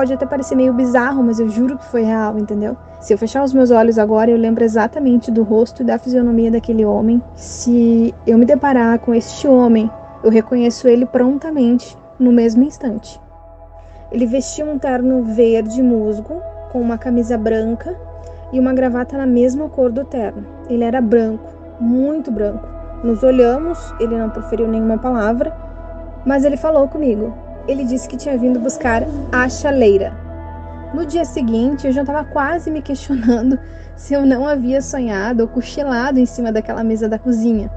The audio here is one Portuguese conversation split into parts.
pode até parecer meio bizarro, mas eu juro que foi real, entendeu? Se eu fechar os meus olhos agora, eu lembro exatamente do rosto e da fisionomia daquele homem. Se eu me deparar com este homem, eu reconheço ele prontamente, no mesmo instante. Ele vestia um terno verde musgo, com uma camisa branca e uma gravata na mesma cor do terno. Ele era branco, muito branco. Nos olhamos, ele não proferiu nenhuma palavra, mas ele falou comigo. Ele disse que tinha vindo buscar a chaleira. No dia seguinte, eu já estava quase me questionando se eu não havia sonhado ou cochilado em cima daquela mesa da cozinha.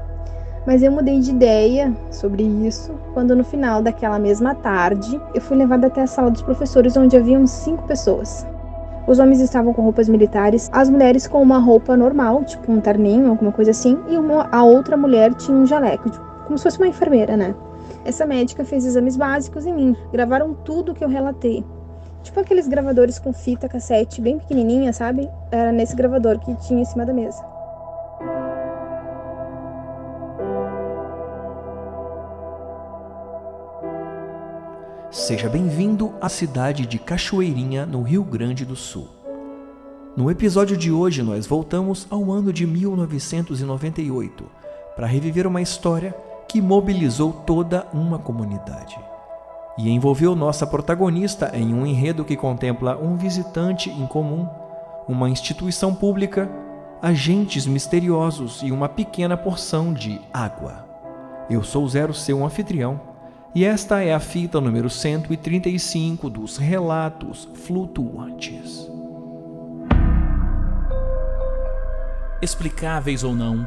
Mas eu mudei de ideia sobre isso quando, no final daquela mesma tarde, eu fui levada até a sala dos professores, onde haviam cinco pessoas. Os homens estavam com roupas militares, as mulheres com uma roupa normal, tipo um terninho, alguma coisa assim, e uma, a outra mulher tinha um jaleco, tipo, como se fosse uma enfermeira, né? Essa médica fez exames básicos em mim, gravaram tudo que eu relatei. Tipo aqueles gravadores com fita cassete bem pequenininha, sabe? Era nesse gravador que tinha em cima da mesa. Seja bem-vindo à cidade de Cachoeirinha, no Rio Grande do Sul. No episódio de hoje, nós voltamos ao ano de 1998 para reviver uma história que mobilizou toda uma comunidade e envolveu nossa protagonista em um enredo que contempla um visitante em comum, uma instituição pública, agentes misteriosos e uma pequena porção de água. Eu sou Zero, seu anfitrião e esta é a fita número 135 dos Relatos Flutuantes. Explicáveis ou não,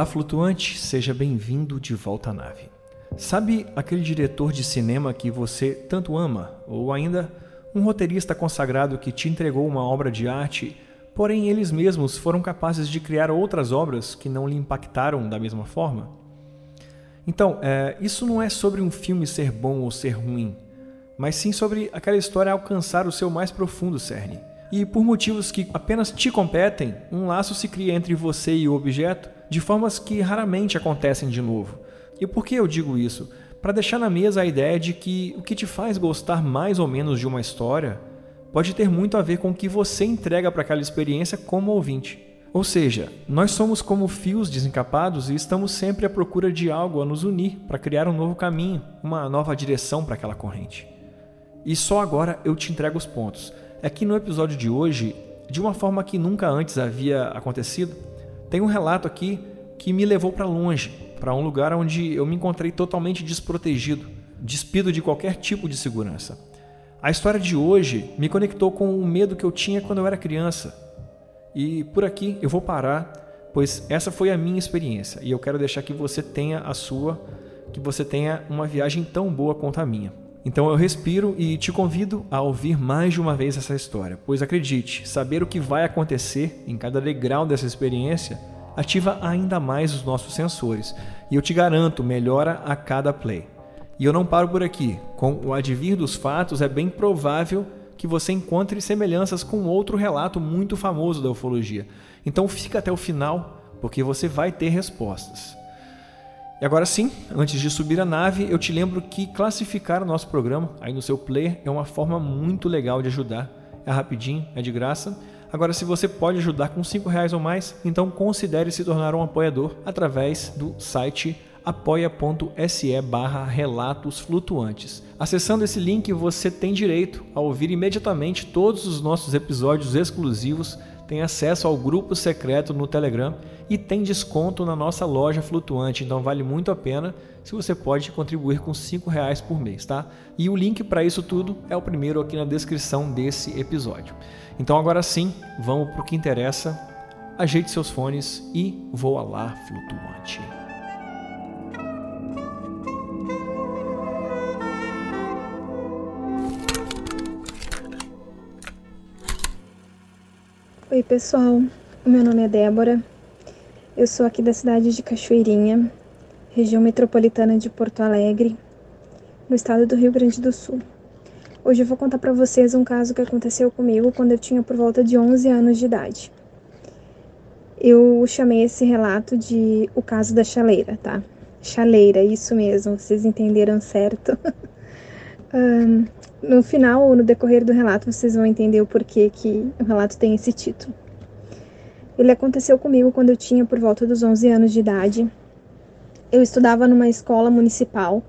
Olá, flutuante, seja bem-vindo de volta à nave. Sabe aquele diretor de cinema que você tanto ama, ou ainda um roteirista consagrado que te entregou uma obra de arte, porém eles mesmos foram capazes de criar outras obras que não lhe impactaram da mesma forma? Então, é, isso não é sobre um filme ser bom ou ser ruim, mas sim sobre aquela história alcançar o seu mais profundo cerne. E por motivos que apenas te competem, um laço se cria entre você e o objeto de formas que raramente acontecem de novo. E por que eu digo isso? Para deixar na mesa a ideia de que o que te faz gostar mais ou menos de uma história pode ter muito a ver com o que você entrega para aquela experiência como ouvinte. Ou seja, nós somos como fios desencapados e estamos sempre à procura de algo a nos unir para criar um novo caminho, uma nova direção para aquela corrente. E só agora eu te entrego os pontos. É que no episódio de hoje, de uma forma que nunca antes havia acontecido, tem um relato aqui que me levou para longe, para um lugar onde eu me encontrei totalmente desprotegido, despido de qualquer tipo de segurança. A história de hoje me conectou com o medo que eu tinha quando eu era criança. E por aqui eu vou parar, pois essa foi a minha experiência e eu quero deixar que você tenha a sua, que você tenha uma viagem tão boa quanto a minha. Então eu respiro e te convido a ouvir mais de uma vez essa história, pois acredite, saber o que vai acontecer em cada degrau dessa experiência ativa ainda mais os nossos sensores e eu te garanto, melhora a cada play. E eu não paro por aqui. Com o advir dos fatos, é bem provável que você encontre semelhanças com outro relato muito famoso da ufologia. Então fica até o final, porque você vai ter respostas. E agora sim, antes de subir a nave, eu te lembro que classificar o nosso programa aí no seu player é uma forma muito legal de ajudar. É rapidinho, é de graça. Agora, se você pode ajudar com cinco reais ou mais, então considere se tornar um apoiador através do site apoia.se barra relatos flutuantes. Acessando esse link, você tem direito a ouvir imediatamente todos os nossos episódios exclusivos tem acesso ao grupo secreto no Telegram e tem desconto na nossa loja flutuante, então vale muito a pena se você pode contribuir com R$ reais por mês, tá? E o link para isso tudo é o primeiro aqui na descrição desse episódio. Então agora sim, vamos para o que interessa, ajeite seus fones e voa lá flutuante. Oi pessoal, o meu nome é Débora eu sou aqui da cidade de Cachoeirinha, região metropolitana de Porto Alegre, no estado do Rio Grande do Sul. Hoje eu vou contar para vocês um caso que aconteceu comigo quando eu tinha por volta de 11 anos de idade. Eu chamei esse relato de o caso da chaleira, tá? Chaleira, isso mesmo, vocês entenderam certo. um, no final ou no decorrer do relato vocês vão entender o porquê que o relato tem esse título. Ele aconteceu comigo quando eu tinha por volta dos 11 anos de idade. Eu estudava numa escola municipal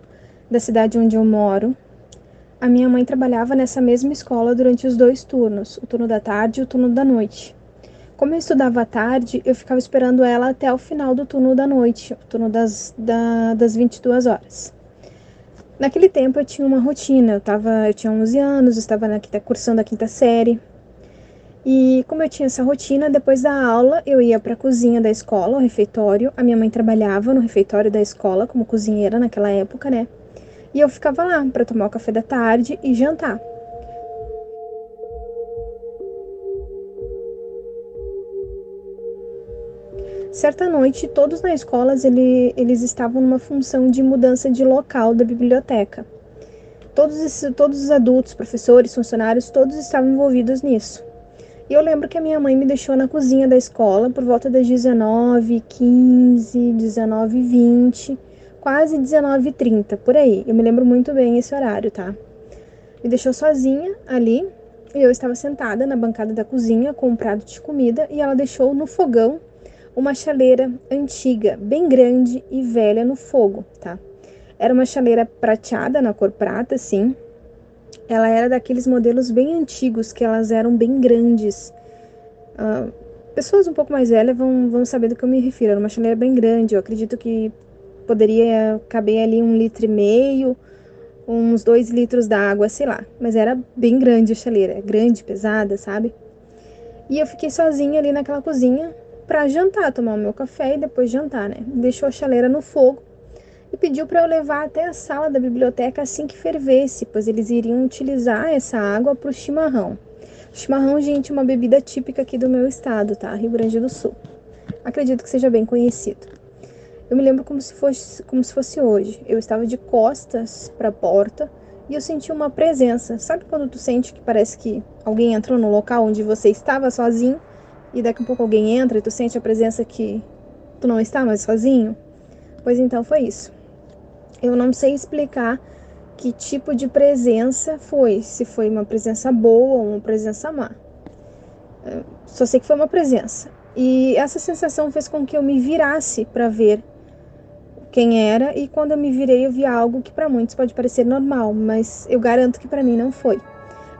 da cidade onde eu moro. A minha mãe trabalhava nessa mesma escola durante os dois turnos, o turno da tarde e o turno da noite. Como eu estudava à tarde, eu ficava esperando ela até o final do turno da noite, o turno das, da, das 22 horas. Naquele tempo eu tinha uma rotina, eu, tava, eu tinha 11 anos, estava na quinta, cursando a quinta série. E como eu tinha essa rotina, depois da aula eu ia para a cozinha da escola, o refeitório. A minha mãe trabalhava no refeitório da escola como cozinheira naquela época, né? E eu ficava lá para tomar o café da tarde e jantar. Certa noite, todos na escola ele, eles estavam numa função de mudança de local da biblioteca. Todos, esses, todos os adultos, professores, funcionários, todos estavam envolvidos nisso. E eu lembro que a minha mãe me deixou na cozinha da escola por volta das 19, 15, 19, 20, quase 19, 30, por aí. Eu me lembro muito bem esse horário, tá? Me deixou sozinha ali e eu estava sentada na bancada da cozinha com um prato de comida e ela deixou no fogão uma chaleira antiga, bem grande e velha no fogo, tá? Era uma chaleira prateada, na cor prata, sim. Ela era daqueles modelos bem antigos, que elas eram bem grandes. Uh, pessoas um pouco mais velhas vão, vão saber do que eu me refiro. Era uma chaleira bem grande, eu acredito que poderia caber ali um litro e meio, uns dois litros d'água, sei lá. Mas era bem grande a chaleira, grande, pesada, sabe? E eu fiquei sozinha ali naquela cozinha, para jantar, tomar o meu café e depois jantar, né? Deixou a chaleira no fogo e pediu para eu levar até a sala da biblioteca assim que fervesse, pois eles iriam utilizar essa água para o chimarrão. Chimarrão, gente, é uma bebida típica aqui do meu estado, tá? Rio Grande do Sul. Acredito que seja bem conhecido. Eu me lembro como se fosse, como se fosse hoje. Eu estava de costas para a porta e eu senti uma presença. Sabe quando tu sente que parece que alguém entrou no local onde você estava sozinho e daqui a pouco alguém entra e tu sente a presença que tu não está mais sozinho? Pois então foi isso. Eu não sei explicar que tipo de presença foi, se foi uma presença boa ou uma presença má. Eu só sei que foi uma presença. E essa sensação fez com que eu me virasse para ver quem era, e quando eu me virei, eu vi algo que para muitos pode parecer normal, mas eu garanto que para mim não foi.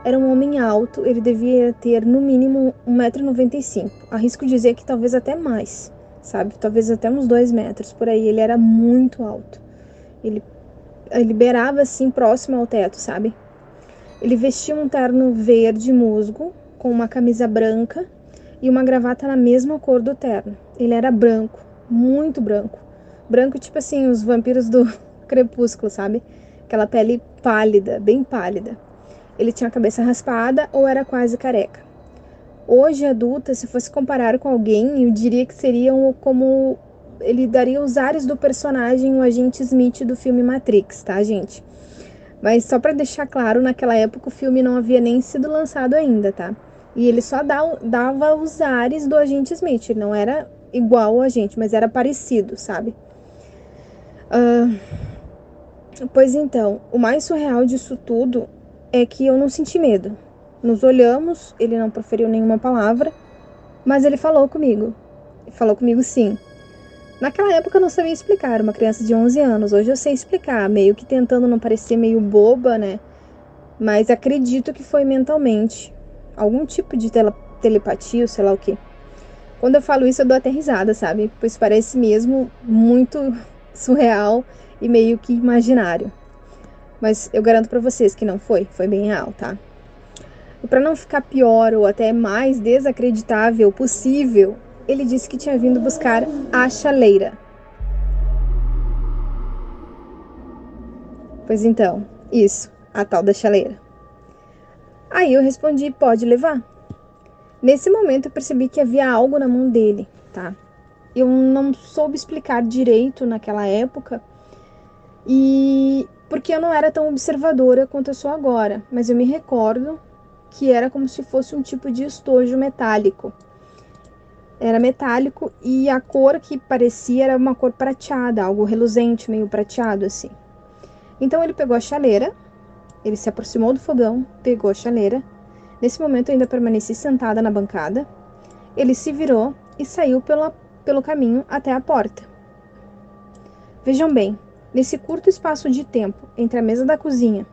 Era um homem alto, ele devia ter no mínimo 1,95m. Arrisco dizer que talvez até mais, sabe? Talvez até uns 2 metros por aí. Ele era muito alto. Ele, beirava assim próximo ao teto, sabe? Ele vestia um terno verde musgo, com uma camisa branca e uma gravata na mesma cor do terno. Ele era branco, muito branco. Branco, tipo assim, os vampiros do crepúsculo, sabe? Aquela pele pálida, bem pálida ele tinha a cabeça raspada ou era quase careca. Hoje, adulta, se fosse comparar com alguém, eu diria que seriam como ele daria os ares do personagem, o agente Smith do filme Matrix, tá, gente? Mas só para deixar claro, naquela época o filme não havia nem sido lançado ainda, tá? E ele só dava os ares do agente Smith, ele não era igual ao agente, mas era parecido, sabe? Uh, pois então, o mais surreal disso tudo é que eu não senti medo. Nos olhamos, ele não proferiu nenhuma palavra, mas ele falou comigo. Falou comigo sim. Naquela época eu não sabia explicar, uma criança de 11 anos. Hoje eu sei explicar, meio que tentando não parecer meio boba, né? Mas acredito que foi mentalmente. Algum tipo de telepatia, ou sei lá o que. Quando eu falo isso, eu dou até risada, sabe? Pois parece mesmo muito surreal e meio que imaginário. Mas eu garanto para vocês que não foi, foi bem real, tá? E para não ficar pior ou até mais desacreditável possível, ele disse que tinha vindo buscar a chaleira. Pois então, isso, a tal da chaleira. Aí eu respondi: pode levar. Nesse momento eu percebi que havia algo na mão dele, tá? Eu não soube explicar direito naquela época e porque eu não era tão observadora quanto eu sou agora, mas eu me recordo que era como se fosse um tipo de estojo metálico. Era metálico e a cor que parecia era uma cor prateada, algo reluzente, meio prateado assim. Então ele pegou a chaleira, ele se aproximou do fogão, pegou a chaleira. Nesse momento eu ainda permaneci sentada na bancada. Ele se virou e saiu pela, pelo caminho até a porta. Vejam bem, nesse curto espaço de tempo entre a mesa da cozinha,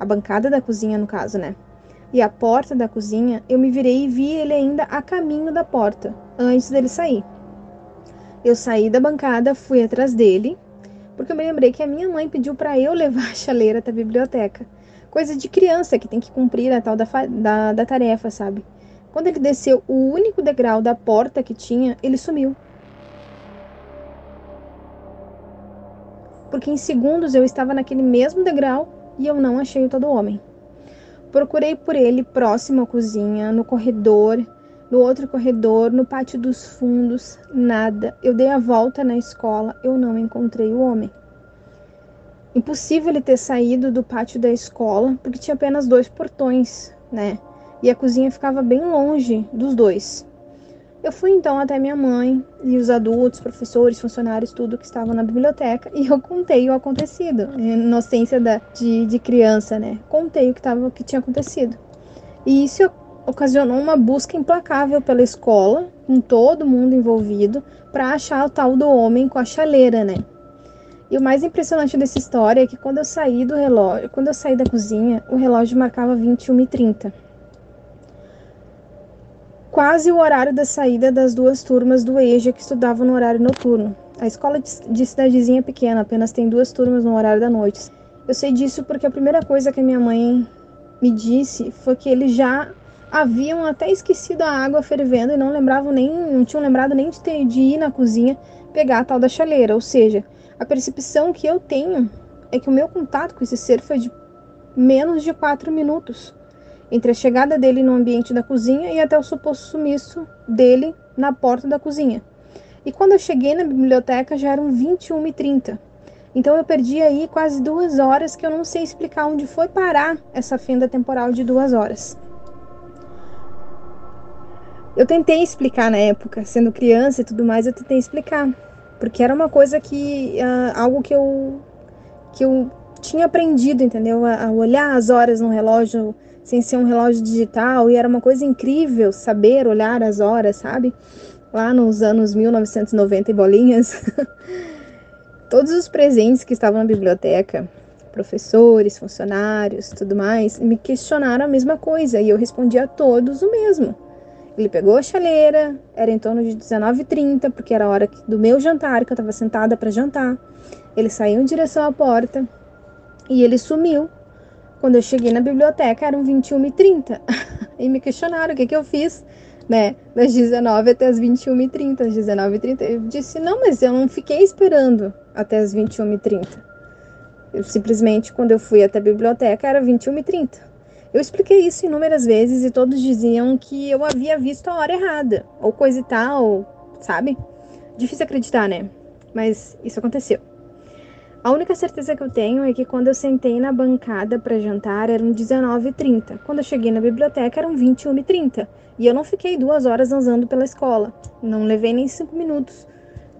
a bancada da cozinha no caso, né? e a porta da cozinha, eu me virei e vi ele ainda a caminho da porta, antes dele sair. Eu saí da bancada, fui atrás dele, porque eu me lembrei que a minha mãe pediu para eu levar a chaleira até a biblioteca. Coisa de criança que tem que cumprir a tal da, da, da tarefa, sabe? Quando ele desceu o único degrau da porta que tinha, ele sumiu. Porque em segundos eu estava naquele mesmo degrau e eu não achei o todo homem. Procurei por ele próximo à cozinha, no corredor, no outro corredor, no pátio dos fundos, nada. Eu dei a volta na escola, eu não encontrei o homem. Impossível ele ter saído do pátio da escola, porque tinha apenas dois portões, né? E a cozinha ficava bem longe dos dois. Eu fui então até minha mãe e os adultos, professores, funcionários, tudo que estavam na biblioteca e eu contei o acontecido. Inocência da, de, de criança, né? Contei o que, tava, o que tinha acontecido. E isso ocasionou uma busca implacável pela escola, com todo mundo envolvido, para achar o tal do homem com a chaleira, né? E o mais impressionante dessa história é que quando eu saí do relógio, quando eu saí da cozinha, o relógio marcava 21h30 quase o horário da saída das duas turmas do EJA que estudavam no horário noturno. A escola de cidadezinha é pequena, apenas tem duas turmas no horário da noite. Eu sei disso porque a primeira coisa que minha mãe me disse foi que eles já haviam até esquecido a água fervendo e não lembravam nem, não tinham lembrado nem de, ter, de ir na cozinha pegar a tal da chaleira. Ou seja, a percepção que eu tenho é que o meu contato com esse ser foi de menos de quatro minutos entre a chegada dele no ambiente da cozinha e até o suposto sumiço dele na porta da cozinha. E quando eu cheguei na biblioteca já eram 21h30. Então eu perdi aí quase duas horas que eu não sei explicar onde foi parar essa fenda temporal de duas horas. Eu tentei explicar na época, sendo criança e tudo mais, eu tentei explicar. Porque era uma coisa que. Uh, algo que eu. que eu tinha aprendido, entendeu? A, a olhar as horas no relógio sem ser um relógio digital, e era uma coisa incrível saber olhar as horas, sabe? Lá nos anos 1990 e bolinhas. Todos os presentes que estavam na biblioteca, professores, funcionários, tudo mais, me questionaram a mesma coisa e eu respondi a todos o mesmo. Ele pegou a chaleira, era em torno de 19h30, porque era a hora do meu jantar, que eu estava sentada para jantar. Ele saiu em direção à porta e ele sumiu quando eu cheguei na biblioteca, eram 21h30. e me questionaram o que, que eu fiz, né? Das 19 até as 21h30. Às 19h30. Eu disse, não, mas eu não fiquei esperando até as 21h30. Eu simplesmente, quando eu fui até a biblioteca, era 21h30. Eu expliquei isso inúmeras vezes e todos diziam que eu havia visto a hora errada, ou coisa e tal, sabe? Difícil acreditar, né? Mas isso aconteceu. A única certeza que eu tenho é que quando eu sentei na bancada para jantar eram 19h30. Quando eu cheguei na biblioteca eram 21h30. E eu não fiquei duas horas andando pela escola. Não levei nem cinco minutos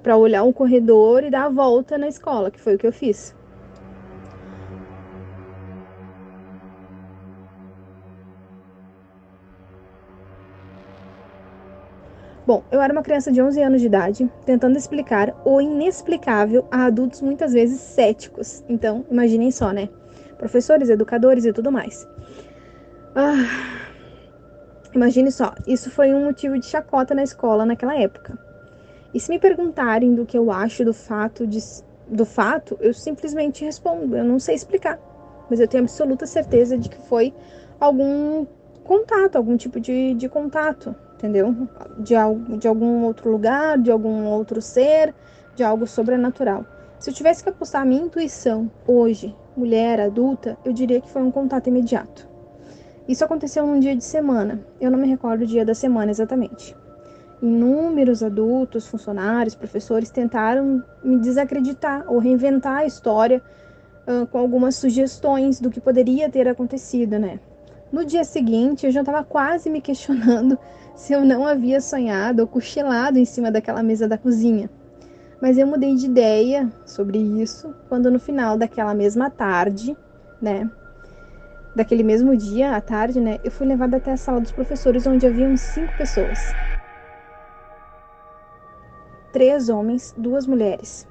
para olhar um corredor e dar a volta na escola, que foi o que eu fiz. Bom, eu era uma criança de 11 anos de idade, tentando explicar o inexplicável a adultos muitas vezes céticos. Então, imaginem só, né? Professores, educadores e tudo mais. Ah, imagine só, isso foi um motivo de chacota na escola naquela época. E se me perguntarem do que eu acho do fato de, do fato, eu simplesmente respondo, eu não sei explicar, mas eu tenho absoluta certeza de que foi algum contato, algum tipo de, de contato, entendeu? De, de algum outro lugar, de algum outro ser, de algo sobrenatural. Se eu tivesse que apostar a minha intuição hoje, mulher, adulta, eu diria que foi um contato imediato. Isso aconteceu num dia de semana. Eu não me recordo o dia da semana exatamente. Inúmeros adultos, funcionários, professores tentaram me desacreditar ou reinventar a história uh, com algumas sugestões do que poderia ter acontecido, né? No dia seguinte, eu já estava quase me questionando se eu não havia sonhado ou cochilado em cima daquela mesa da cozinha. Mas eu mudei de ideia sobre isso quando no final daquela mesma tarde, né, daquele mesmo dia, à tarde, né, eu fui levada até a sala dos professores, onde haviam cinco pessoas. Três homens, duas mulheres.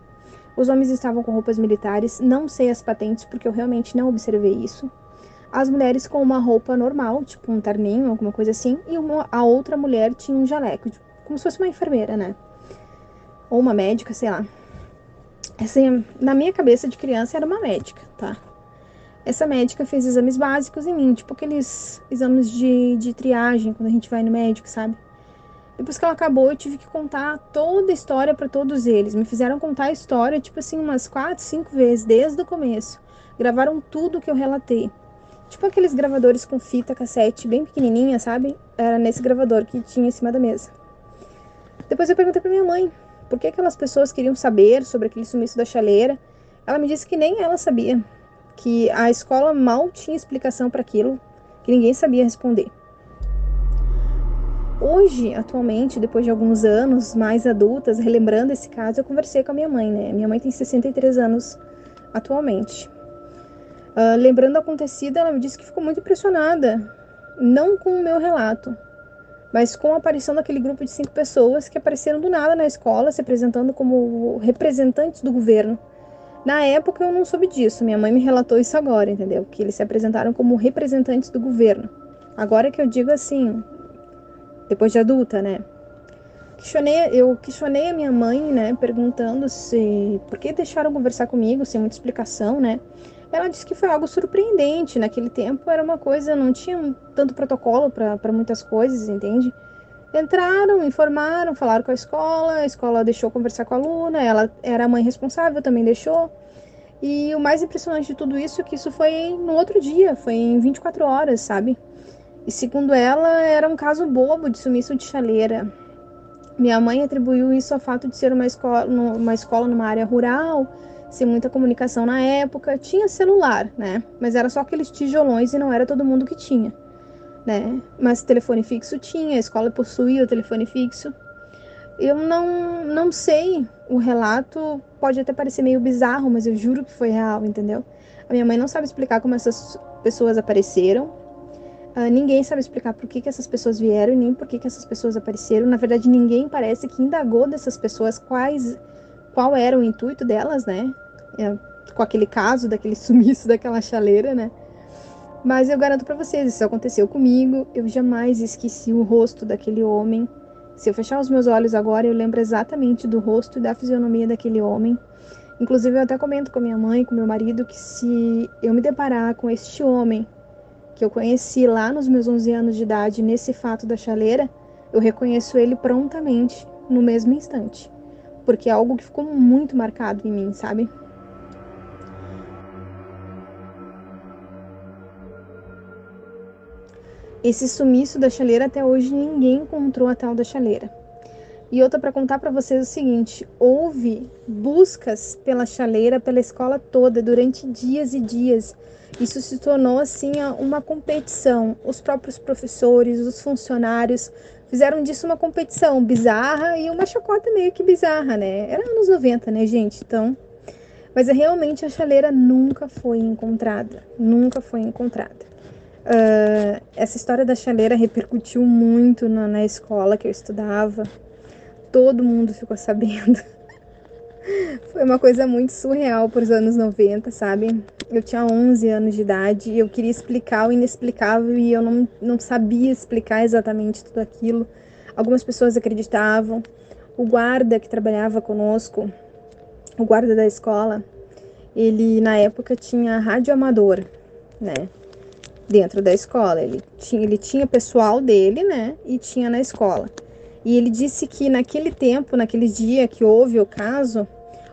Os homens estavam com roupas militares, não sei as patentes porque eu realmente não observei isso. As mulheres com uma roupa normal, tipo um terninho, alguma coisa assim, e uma, a outra mulher tinha um jaleco, tipo, como se fosse uma enfermeira, né? Ou uma médica, sei lá. Assim, na minha cabeça de criança era uma médica, tá? essa médica fez exames básicos em mim, tipo aqueles exames de, de triagem quando a gente vai no médico, sabe? Depois que ela acabou, eu tive que contar toda a história para todos eles. Me fizeram contar a história, tipo assim, umas quatro, cinco vezes, desde o começo. Gravaram tudo que eu relatei. Tipo aqueles gravadores com fita cassete bem pequenininha, sabe? Era nesse gravador que tinha em cima da mesa. Depois eu perguntei para minha mãe por que aquelas pessoas queriam saber sobre aquele sumiço da chaleira. Ela me disse que nem ela sabia que a escola mal tinha explicação para aquilo, que ninguém sabia responder. Hoje, atualmente, depois de alguns anos mais adultas, relembrando esse caso, eu conversei com a minha mãe, né? Minha mãe tem 63 anos atualmente. Uh, lembrando o acontecido, ela me disse que ficou muito impressionada, não com o meu relato, mas com a aparição daquele grupo de cinco pessoas que apareceram do nada na escola, se apresentando como representantes do governo na época eu não soube disso, minha mãe me relatou isso agora, entendeu? Que eles se apresentaram como representantes do governo. Agora que eu digo assim, depois de adulta, né? Questionei, eu questionei a minha mãe, né, perguntando se por que deixaram conversar comigo sem muita explicação, né? Ela disse que foi algo surpreendente. Naquele tempo era uma coisa, não tinha tanto protocolo para muitas coisas, entende? Entraram, informaram, falaram com a escola, a escola deixou conversar com a aluna, ela era a mãe responsável, também deixou. E o mais impressionante de tudo isso é que isso foi no outro dia, foi em 24 horas, sabe? E segundo ela, era um caso bobo de sumiço de chaleira. Minha mãe atribuiu isso ao fato de ser uma escola, uma escola numa área rural, sem muita comunicação na época. Tinha celular, né? Mas era só aqueles tijolões e não era todo mundo que tinha né? Mas telefone fixo tinha, a escola possuía o telefone fixo. Eu não, não sei, o relato pode até parecer meio bizarro, mas eu juro que foi real, entendeu? A minha mãe não sabe explicar como essas pessoas apareceram. Uh, ninguém sabe explicar por que, que essas pessoas vieram e nem por que, que essas pessoas apareceram. Na verdade, ninguém parece que indagou dessas pessoas quais, qual era o intuito delas, né? É, com aquele caso, daquele sumiço daquela chaleira, né? Mas eu garanto para vocês, isso aconteceu comigo. Eu jamais esqueci o rosto daquele homem. Se eu fechar os meus olhos agora, eu lembro exatamente do rosto e da fisionomia daquele homem. Inclusive, eu até comento com minha mãe, com meu marido, que se eu me deparar com este homem que eu conheci lá nos meus 11 anos de idade, nesse fato da chaleira, eu reconheço ele prontamente, no mesmo instante. Porque é algo que ficou muito marcado em mim, sabe? Esse sumiço da chaleira até hoje ninguém encontrou a tal da chaleira. E outra para contar para vocês o seguinte: houve buscas pela chaleira pela escola toda durante dias e dias. Isso se tornou assim uma competição. Os próprios professores, os funcionários fizeram disso uma competição bizarra e uma chacota meio que bizarra, né? Era anos 90, né, gente? Então, mas realmente a chaleira nunca foi encontrada, nunca foi encontrada. Uh, essa história da chaleira repercutiu muito na, na escola que eu estudava. Todo mundo ficou sabendo. Foi uma coisa muito surreal para os anos 90, sabe? Eu tinha 11 anos de idade e eu queria explicar o inexplicável e eu não, não sabia explicar exatamente tudo aquilo. Algumas pessoas acreditavam. O guarda que trabalhava conosco, o guarda da escola, ele na época tinha rádio amador, né? dentro da escola. Ele tinha, ele tinha pessoal dele, né? E tinha na escola. E ele disse que naquele tempo, naquele dia que houve o caso,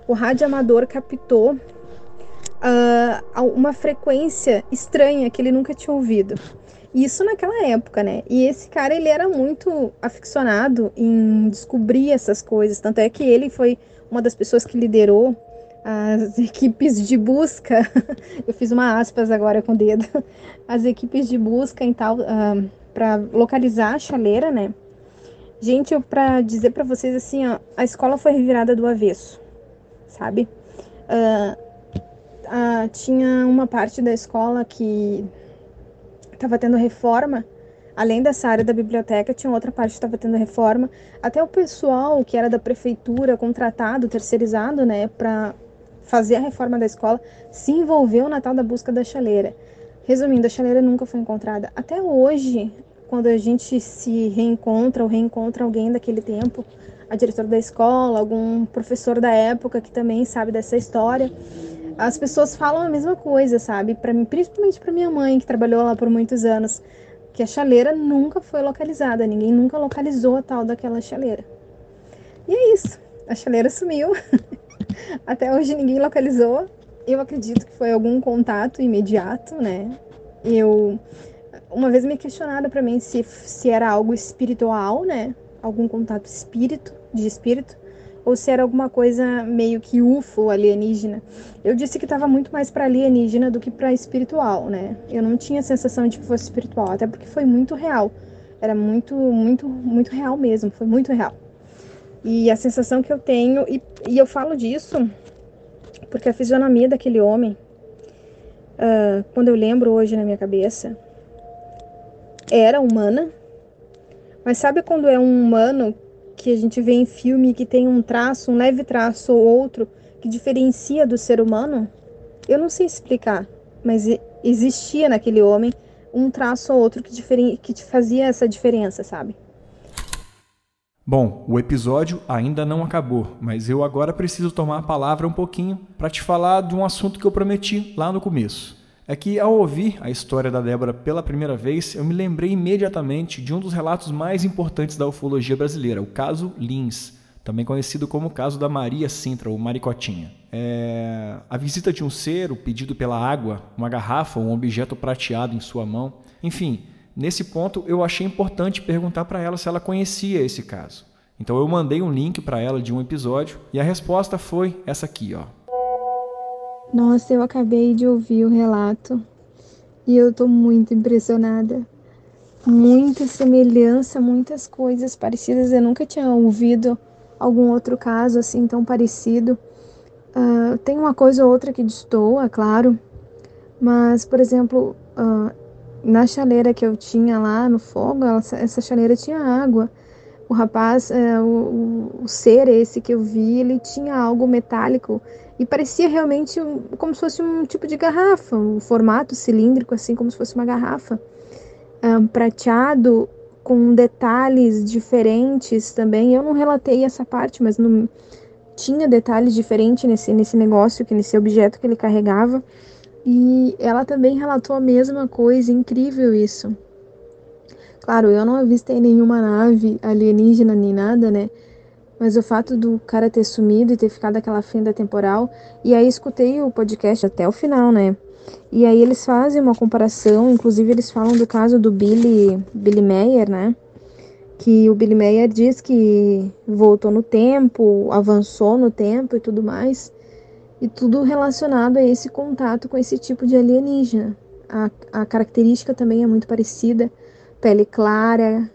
o rádio amador captou uh, uma frequência estranha que ele nunca tinha ouvido. Isso naquela época, né? E esse cara, ele era muito aficionado em descobrir essas coisas. Tanto é que ele foi uma das pessoas que liderou as equipes de busca. Eu fiz uma aspas agora com o dedo. As equipes de busca e tal, uh, ah, para localizar a chaleira, né? Gente, para dizer para vocês assim, ó, a escola foi revirada do avesso, sabe? Uh, uh, tinha uma parte da escola que estava tendo reforma. Além dessa área da biblioteca, tinha outra parte que estava tendo reforma. Até o pessoal que era da prefeitura, contratado, terceirizado, né, para fazer a reforma da escola, se envolveu na tal da busca da chaleira. Resumindo, a chaleira nunca foi encontrada. Até hoje, quando a gente se reencontra ou reencontra alguém daquele tempo, a diretora da escola, algum professor da época que também sabe dessa história, as pessoas falam a mesma coisa, sabe? Para mim, principalmente para minha mãe que trabalhou lá por muitos anos, que a chaleira nunca foi localizada, ninguém nunca localizou a tal daquela chaleira. E é isso, a chaleira sumiu. Até hoje ninguém localizou. Eu acredito que foi algum contato imediato, né? Eu uma vez me questionaram para mim se se era algo espiritual, né? Algum contato espírito, de espírito ou se era alguma coisa meio que UFO alienígena. Eu disse que estava muito mais para alienígena do que para espiritual, né? Eu não tinha a sensação de que fosse espiritual, até porque foi muito real. Era muito, muito, muito real mesmo, foi muito real. E a sensação que eu tenho, e, e eu falo disso porque a fisionomia daquele homem, uh, quando eu lembro hoje na minha cabeça, era humana. Mas sabe quando é um humano que a gente vê em filme que tem um traço, um leve traço ou outro que diferencia do ser humano? Eu não sei explicar, mas existia naquele homem um traço ou outro que, que fazia essa diferença, sabe? Bom, o episódio ainda não acabou, mas eu agora preciso tomar a palavra um pouquinho para te falar de um assunto que eu prometi lá no começo é que ao ouvir a história da Débora pela primeira vez, eu me lembrei imediatamente de um dos relatos mais importantes da ufologia brasileira, o caso Lins, também conhecido como o caso da Maria Sintra, ou Maricotinha. É... A visita de um ser, o pedido pela água, uma garrafa, um objeto prateado em sua mão. Enfim, nesse ponto eu achei importante perguntar para ela se ela conhecia esse caso. Então eu mandei um link para ela de um episódio e a resposta foi essa aqui, ó. Nossa, eu acabei de ouvir o relato e eu tô muito impressionada. Muita semelhança, muitas coisas parecidas. Eu nunca tinha ouvido algum outro caso assim tão parecido. Uh, tem uma coisa ou outra que destoa, claro, mas, por exemplo, uh, na chaleira que eu tinha lá no fogo, ela, essa chaleira tinha água. O rapaz, uh, o, o ser esse que eu vi, ele tinha algo metálico e parecia realmente um, como se fosse um tipo de garrafa, um formato cilíndrico, assim como se fosse uma garrafa, um, prateado com detalhes diferentes também. Eu não relatei essa parte, mas não tinha detalhes diferentes nesse, nesse negócio, que nesse objeto que ele carregava. E ela também relatou a mesma coisa, incrível isso. Claro, eu não avistei nenhuma nave alienígena nem nada, né? Mas o fato do cara ter sumido e ter ficado aquela fenda temporal. E aí escutei o podcast até o final, né? E aí eles fazem uma comparação, inclusive eles falam do caso do Billy, Billy Meyer, né? Que o Billy Meyer diz que voltou no tempo, avançou no tempo e tudo mais. E tudo relacionado a esse contato com esse tipo de alienígena. A, a característica também é muito parecida. Pele clara,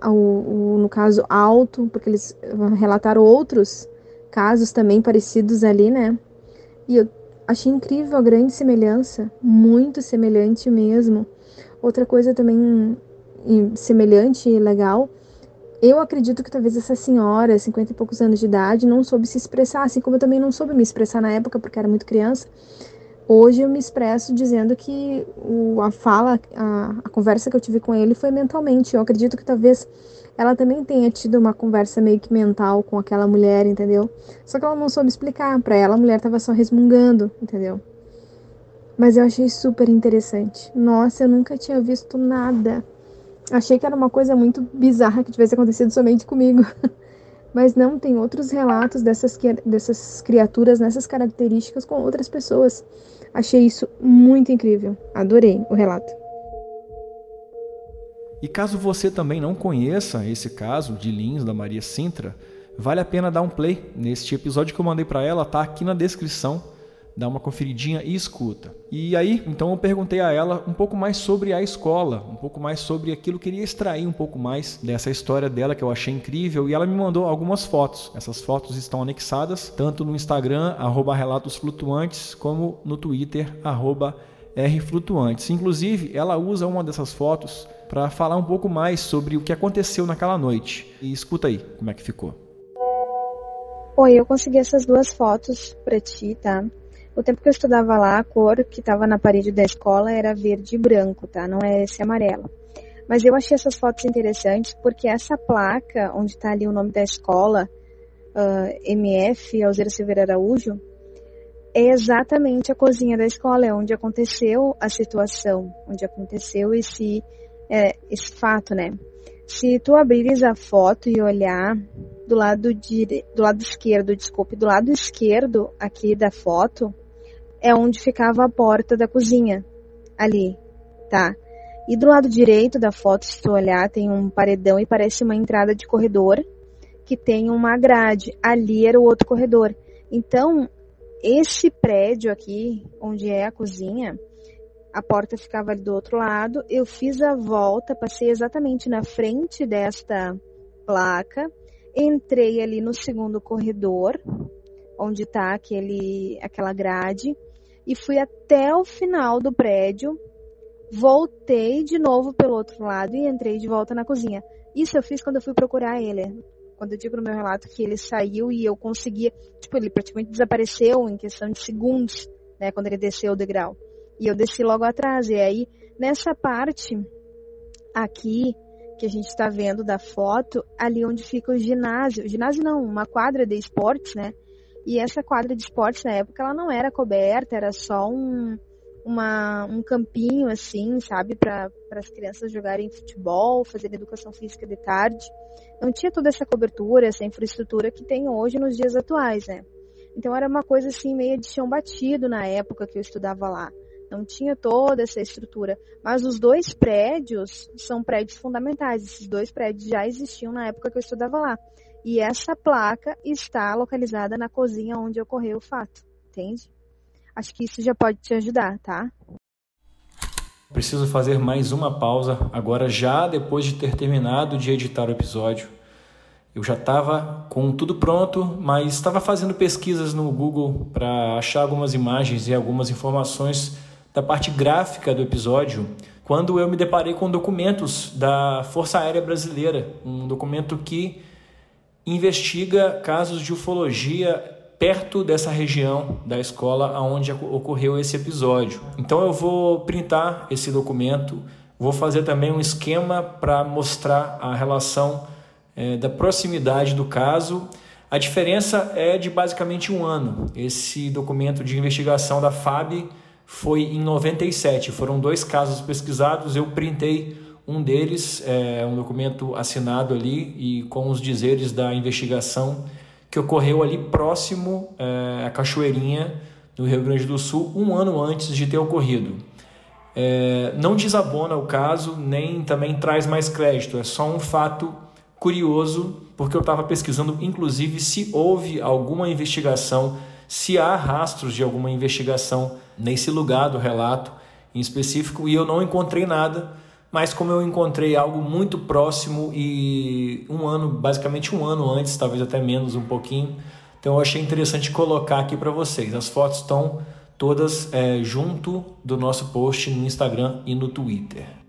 ao, no caso alto, porque eles relataram outros casos também parecidos ali, né? E eu achei incrível a grande semelhança, muito semelhante mesmo. Outra coisa também semelhante e legal, eu acredito que talvez essa senhora, 50 e poucos anos de idade, não soube se expressar, assim como eu também não soube me expressar na época, porque era muito criança. Hoje eu me expresso dizendo que o, a fala, a, a conversa que eu tive com ele foi mentalmente. Eu acredito que talvez ela também tenha tido uma conversa meio que mental com aquela mulher, entendeu? Só que ela não soube explicar. Para ela, a mulher tava só resmungando, entendeu? Mas eu achei super interessante. Nossa, eu nunca tinha visto nada. Achei que era uma coisa muito bizarra que tivesse acontecido somente comigo. Mas não, tem outros relatos dessas, dessas criaturas nessas características com outras pessoas. Achei isso muito incrível. Adorei o relato. E caso você também não conheça esse caso de Lins da Maria Sintra, vale a pena dar um play neste episódio que eu mandei para ela, tá aqui na descrição dá uma conferidinha e escuta. E aí, então eu perguntei a ela um pouco mais sobre a escola, um pouco mais sobre aquilo, queria extrair um pouco mais dessa história dela que eu achei incrível e ela me mandou algumas fotos. Essas fotos estão anexadas tanto no Instagram @relatosflutuantes como no Twitter @rflutuantes. Inclusive, ela usa uma dessas fotos para falar um pouco mais sobre o que aconteceu naquela noite. E escuta aí como é que ficou. Oi, eu consegui essas duas fotos para ti, tá? O tempo que eu estudava lá, a cor que estava na parede da escola era verde e branco, tá? Não é esse amarelo. Mas eu achei essas fotos interessantes porque essa placa, onde está ali o nome da escola, uh, MF Alzeira Silveira Araújo, é exatamente a cozinha da escola, é onde aconteceu a situação, onde aconteceu esse, é, esse fato, né? Se tu abrires a foto e olhar do lado, dire... do lado esquerdo, desculpe, do lado esquerdo aqui da foto, é onde ficava a porta da cozinha. Ali, tá? E do lado direito da foto, se tu olhar, tem um paredão e parece uma entrada de corredor que tem uma grade. Ali era o outro corredor. Então, esse prédio aqui, onde é a cozinha, a porta ficava ali do outro lado. Eu fiz a volta, passei exatamente na frente desta placa, entrei ali no segundo corredor, onde está aquele, aquela grade, e fui até o final do prédio, voltei de novo pelo outro lado e entrei de volta na cozinha. Isso eu fiz quando eu fui procurar ele. Quando eu digo no meu relato que ele saiu e eu conseguia, tipo, ele praticamente desapareceu em questão de segundos, né, quando ele desceu o degrau. E eu desci logo atrás. E aí, nessa parte aqui que a gente está vendo da foto, ali onde fica o ginásio, ginásio não, uma quadra de esportes, né? E essa quadra de esportes na época ela não era coberta, era só um, uma, um campinho assim, sabe, para as crianças jogarem futebol, fazer educação física de tarde. Não tinha toda essa cobertura, essa infraestrutura que tem hoje nos dias atuais, né? Então era uma coisa assim meio de chão batido na época que eu estudava lá. Não tinha toda essa estrutura. Mas os dois prédios são prédios fundamentais. Esses dois prédios já existiam na época que eu estudava lá. E essa placa está localizada na cozinha onde ocorreu o fato, entende? Acho que isso já pode te ajudar, tá? Preciso fazer mais uma pausa agora, já depois de ter terminado de editar o episódio. Eu já estava com tudo pronto, mas estava fazendo pesquisas no Google para achar algumas imagens e algumas informações da parte gráfica do episódio, quando eu me deparei com documentos da Força Aérea Brasileira, um documento que investiga casos de ufologia perto dessa região da escola onde ocorreu esse episódio. Então eu vou printar esse documento, vou fazer também um esquema para mostrar a relação é, da proximidade do caso. A diferença é de basicamente um ano. Esse documento de investigação da FAB foi em 97. Foram dois casos pesquisados, eu printei um deles é um documento assinado ali e com os dizeres da investigação que ocorreu ali próximo é, à Cachoeirinha, no Rio Grande do Sul, um ano antes de ter ocorrido. É, não desabona o caso, nem também traz mais crédito, é só um fato curioso, porque eu estava pesquisando, inclusive, se houve alguma investigação, se há rastros de alguma investigação nesse lugar do relato em específico, e eu não encontrei nada mas como eu encontrei algo muito próximo e um ano, basicamente um ano antes, talvez até menos um pouquinho, então eu achei interessante colocar aqui para vocês. As fotos estão todas é, junto do nosso post no Instagram e no Twitter.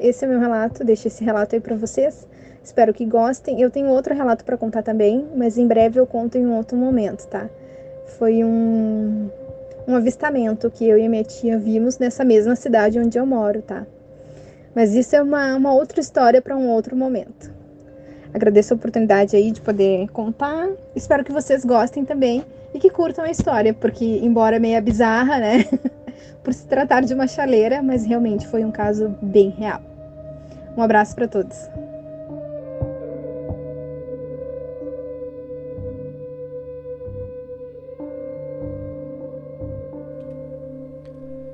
Esse é o meu relato, deixo esse relato aí para vocês. Espero que gostem. Eu tenho outro relato para contar também, mas em breve eu conto em um outro momento, tá? Foi um, um avistamento que eu e minha tia vimos nessa mesma cidade onde eu moro, tá? Mas isso é uma, uma outra história para um outro momento. Agradeço a oportunidade aí de poder contar. Espero que vocês gostem também e que curtam a história, porque embora meia bizarra, né? por se tratar de uma chaleira, mas realmente foi um caso bem real. Um abraço para todos.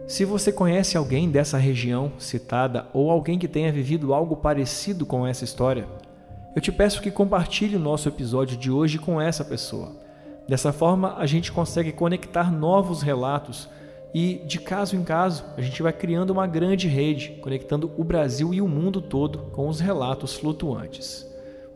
Se você conhece alguém dessa região citada ou alguém que tenha vivido algo parecido com essa história, eu te peço que compartilhe o nosso episódio de hoje com essa pessoa. Dessa forma, a gente consegue conectar novos relatos e, de caso em caso, a gente vai criando uma grande rede, conectando o Brasil e o mundo todo com os relatos flutuantes.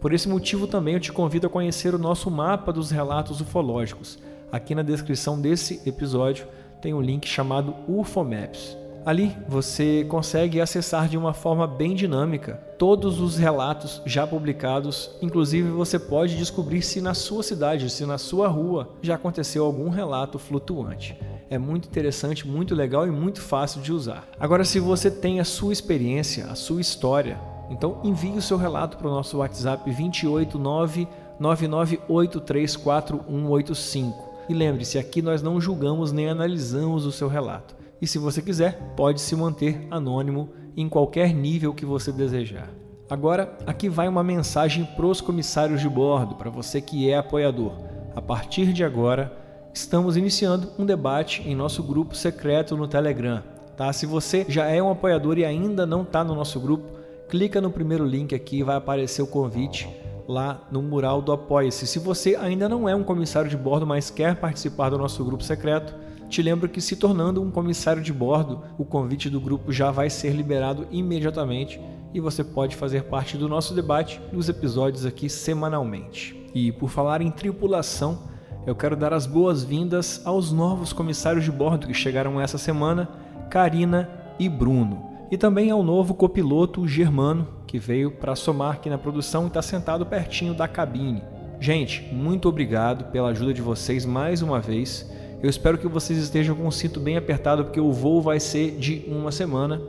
Por esse motivo, também eu te convido a conhecer o nosso mapa dos relatos ufológicos. Aqui na descrição desse episódio tem um link chamado UFO Maps. Ali você consegue acessar de uma forma bem dinâmica todos os relatos já publicados. Inclusive, você pode descobrir se na sua cidade, se na sua rua já aconteceu algum relato flutuante. É muito interessante, muito legal e muito fácil de usar. Agora, se você tem a sua experiência, a sua história, então envie o seu relato para o nosso WhatsApp 289 99834185. E lembre-se, aqui nós não julgamos nem analisamos o seu relato. E se você quiser, pode se manter anônimo em qualquer nível que você desejar. Agora, aqui vai uma mensagem para os comissários de bordo, para você que é apoiador. A partir de agora, estamos iniciando um debate em nosso grupo secreto no Telegram. Tá? Se você já é um apoiador e ainda não está no nosso grupo, clica no primeiro link aqui e vai aparecer o convite lá no mural do Apoia-se. Se você ainda não é um comissário de bordo, mas quer participar do nosso grupo secreto, te lembro que se tornando um comissário de bordo, o convite do grupo já vai ser liberado imediatamente e você pode fazer parte do nosso debate nos episódios aqui semanalmente. E por falar em tripulação, eu quero dar as boas-vindas aos novos comissários de bordo que chegaram essa semana, Karina e Bruno. E também ao novo copiloto Germano, que veio para somar aqui na produção e está sentado pertinho da cabine. Gente, muito obrigado pela ajuda de vocês mais uma vez. Eu espero que vocês estejam com o cinto bem apertado, porque o voo vai ser de uma semana.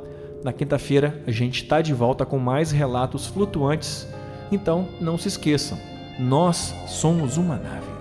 Na quinta-feira a gente está de volta com mais relatos flutuantes. Então não se esqueçam, nós somos uma nave.